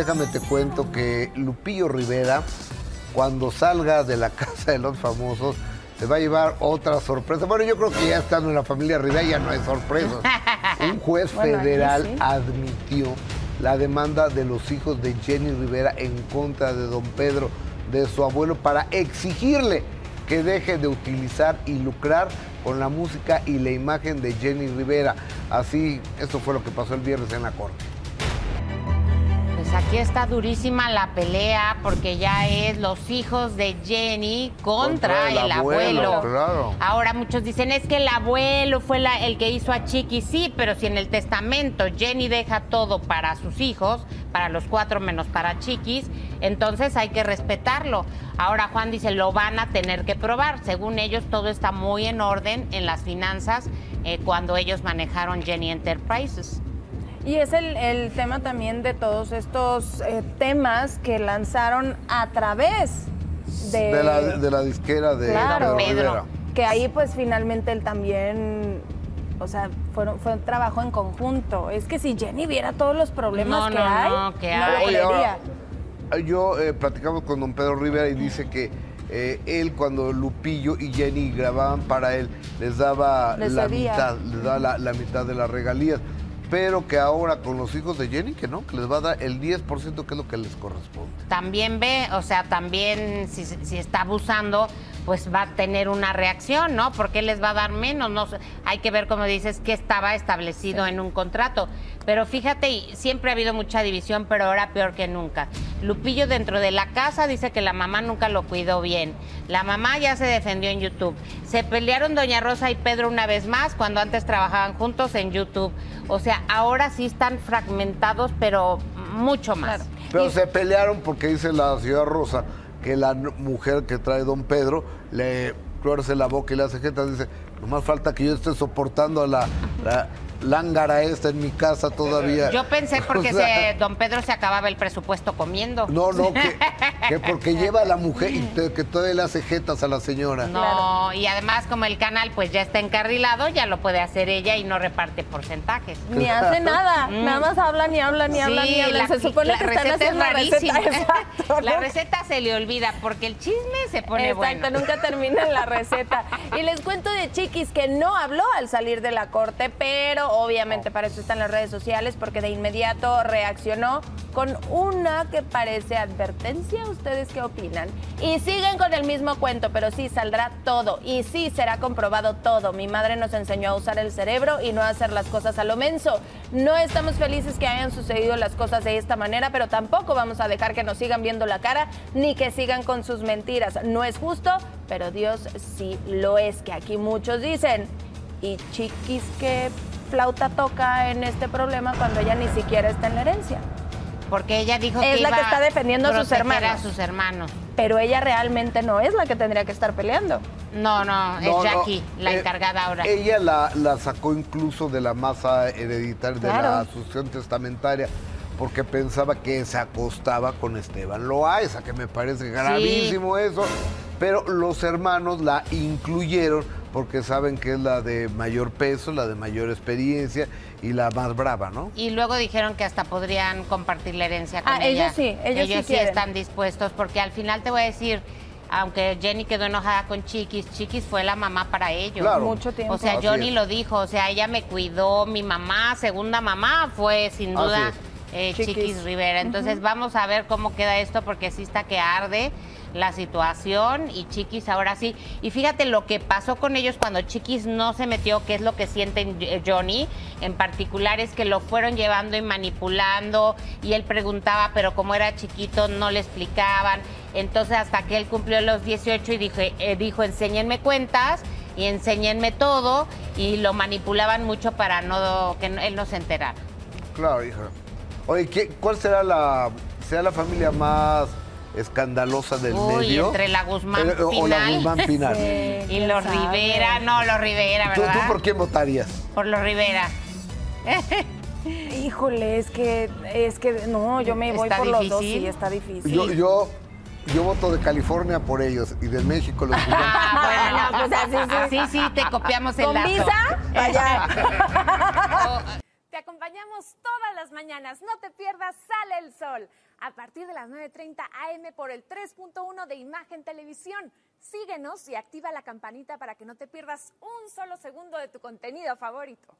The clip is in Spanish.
Déjame te cuento que Lupillo Rivera, cuando salga de la casa de los famosos, se va a llevar otra sorpresa. Bueno, yo creo que ya estando en la familia Rivera ya no hay sorpresas. Un juez Bueno, federal sí. admitió la demanda de los hijos de Jenny Rivera en contra de don Pedro, de su abuelo, para exigirle que deje de utilizar y lucrar con la música y la imagen de Jenny Rivera. Así, esto fue lo que pasó el viernes en la corte. Aquí está durísima la pelea porque ya es los hijos de Jenny contra, Contra el el, abuelo, abuelo. claro. Ahora muchos dicen es que el abuelo fue la- el que hizo a Chiqui, sí, pero si en el testamento Jenny deja todo para sus hijos, para los cuatro menos para Chiquis, entonces hay que respetarlo. Ahora Juan dice lo van a tener que probar. Según ellos todo está muy en orden en las finanzas eh, cuando ellos manejaron Jenny Enterprises. Y es el, el tema también de todos estos eh, temas que lanzaron a través de, De la, de la disquera de Claro. Pedro Pedro. Rivera. que ahí pues finalmente él también, o sea, fueron, fue un trabajo en conjunto. Es que si Jenny viera todos los problemas No, que no, hay, no, que no hay. ahora. Yo eh, platicamos con don Pedro Rivera y dice que eh, él cuando Lupillo y Jenny grababan para él les daba Les la mitad, les daba la, la mitad de las regalías. Pero que ahora con los hijos de Jenny, que no, que les va a dar el 10% que es lo que les corresponde. también ve, o sea, también si, si está abusando, pues va a tener una reacción, ¿no? Porque les va a dar menos, no sé, hay que ver, como dices, que estaba establecido en un contrato. Pero fíjate, y siempre ha habido mucha división, pero ahora peor que nunca. Lupillo dentro de la casa dice que la mamá nunca lo cuidó bien. La mamá ya se defendió en YouTube. Se pelearon Doña Rosa y Pedro una vez más cuando antes trabajaban juntos en YouTube. O sea, ahora sí están fragmentados, pero mucho más. Claro. Pero Y- se pelearon porque dice la señora Rosa que la mujer que trae don Pedro le tuerce la boca y le hace jeta. Dice, nomás falta que yo esté soportando a la lángara esta en mi casa todavía. Yo pensé porque O sea, se- don Pedro se acababa el presupuesto comiendo. No, no, que, que porque lleva a la mujer y te- que todavía le hace jetas a la señora. No, y además como el canal pues ya está encarrilado, ya lo puede hacer ella y no reparte porcentajes. Ni hace nada, Mm. nada más hablan y hablan y hablan y Sí, hablan. la- Se supone la que están receta haciendo es receta. rarísima. Exacto, La receta se le olvida porque el chisme se pone Exacto, bueno. nunca termina la receta. Y les cuento de Chiquis que no habló al salir de la corte, pero obviamente para eso están las redes sociales, porque de inmediato reaccionó con una que parece advertencia. ¿Ustedes qué opinan? Y siguen con el mismo cuento, pero sí saldrá todo y sí será comprobado todo. Mi madre nos enseñó a usar el cerebro y no a hacer las cosas a lo menso. No estamos felices que hayan sucedido las cosas de esta manera, pero tampoco vamos a dejar que nos sigan viendo la cara ni que sigan con sus mentiras. No es justo, pero Dios sí lo es, que aquí muchos dicen. Y chiquis, ¿qué flauta toca en este problema cuando ella ni siquiera está en la herencia? Porque ella dijo Es que la iba que está defendiendo a sus hermanos. a sus hermanos. Pero ella realmente no es la que tendría que estar peleando. No, no, es No, no, Jackie, la eh, encargada ahora. Ella la, la sacó incluso de la masa hereditaria, de la sucesión testamentaria, porque pensaba que se acostaba con Esteban Loaiza, que me parece gravísimo eso. Pero los hermanos la incluyeron porque saben que es la de mayor peso, la de mayor experiencia y la más brava, ¿no? Y luego dijeron que hasta podrían compartir la herencia con Ah, ella. ellos sí, ellos sí quieren. están dispuestos, porque al final te voy a decir, aunque Jenny quedó enojada con Chiquis, Chiquis fue la mamá para ellos. Claro. Mucho tiempo. O sea, Así Johnny es. lo dijo, o sea, ella me cuidó, mi mamá, segunda mamá, fue sin Así duda es. Eh, Chiquis. Chiquis. Rivera. Entonces vamos a ver cómo queda esto, porque sí está que arde la situación y Chiquis ahora sí. Y fíjate lo que pasó con ellos cuando Chiquis no se metió, qué es lo que sienten eh, Johnny en particular, es que lo fueron llevando y manipulando y él preguntaba, pero como era chiquito no le explicaban. Entonces hasta que él cumplió los 18 y dijo, eh, dijo enséñenme cuentas y enséñenme todo y lo manipulaban mucho para no que no- él no se enterara. Claro, hija. Oye, ¿qué- ¿cuál será la, será la familia más escandalosa del Uy, medio? entre la Guzmán Eh, O la Pinal. Guzmán Pinal. Sí, Y los sabe. Rivera, no, los Rivera, ¿Tú, ¿verdad? tú por quién votarías? Por los Rivera. Híjole, es que, es que, no, yo me voy por los dos, sí, está difícil. Yo, yo, yo voto de California por ellos y de México los Guzmán. Ah, bueno, pues así sí. Así sí, te copiamos el ¿Con dato. visa? Allá. Acompañamos todas las mañanas. No te pierdas Sale el Sol. a partir de las 9.30 am por el 3.1 de Imagen Televisión. Síguenos y activa la campanita para que no te pierdas un solo segundo de tu contenido favorito.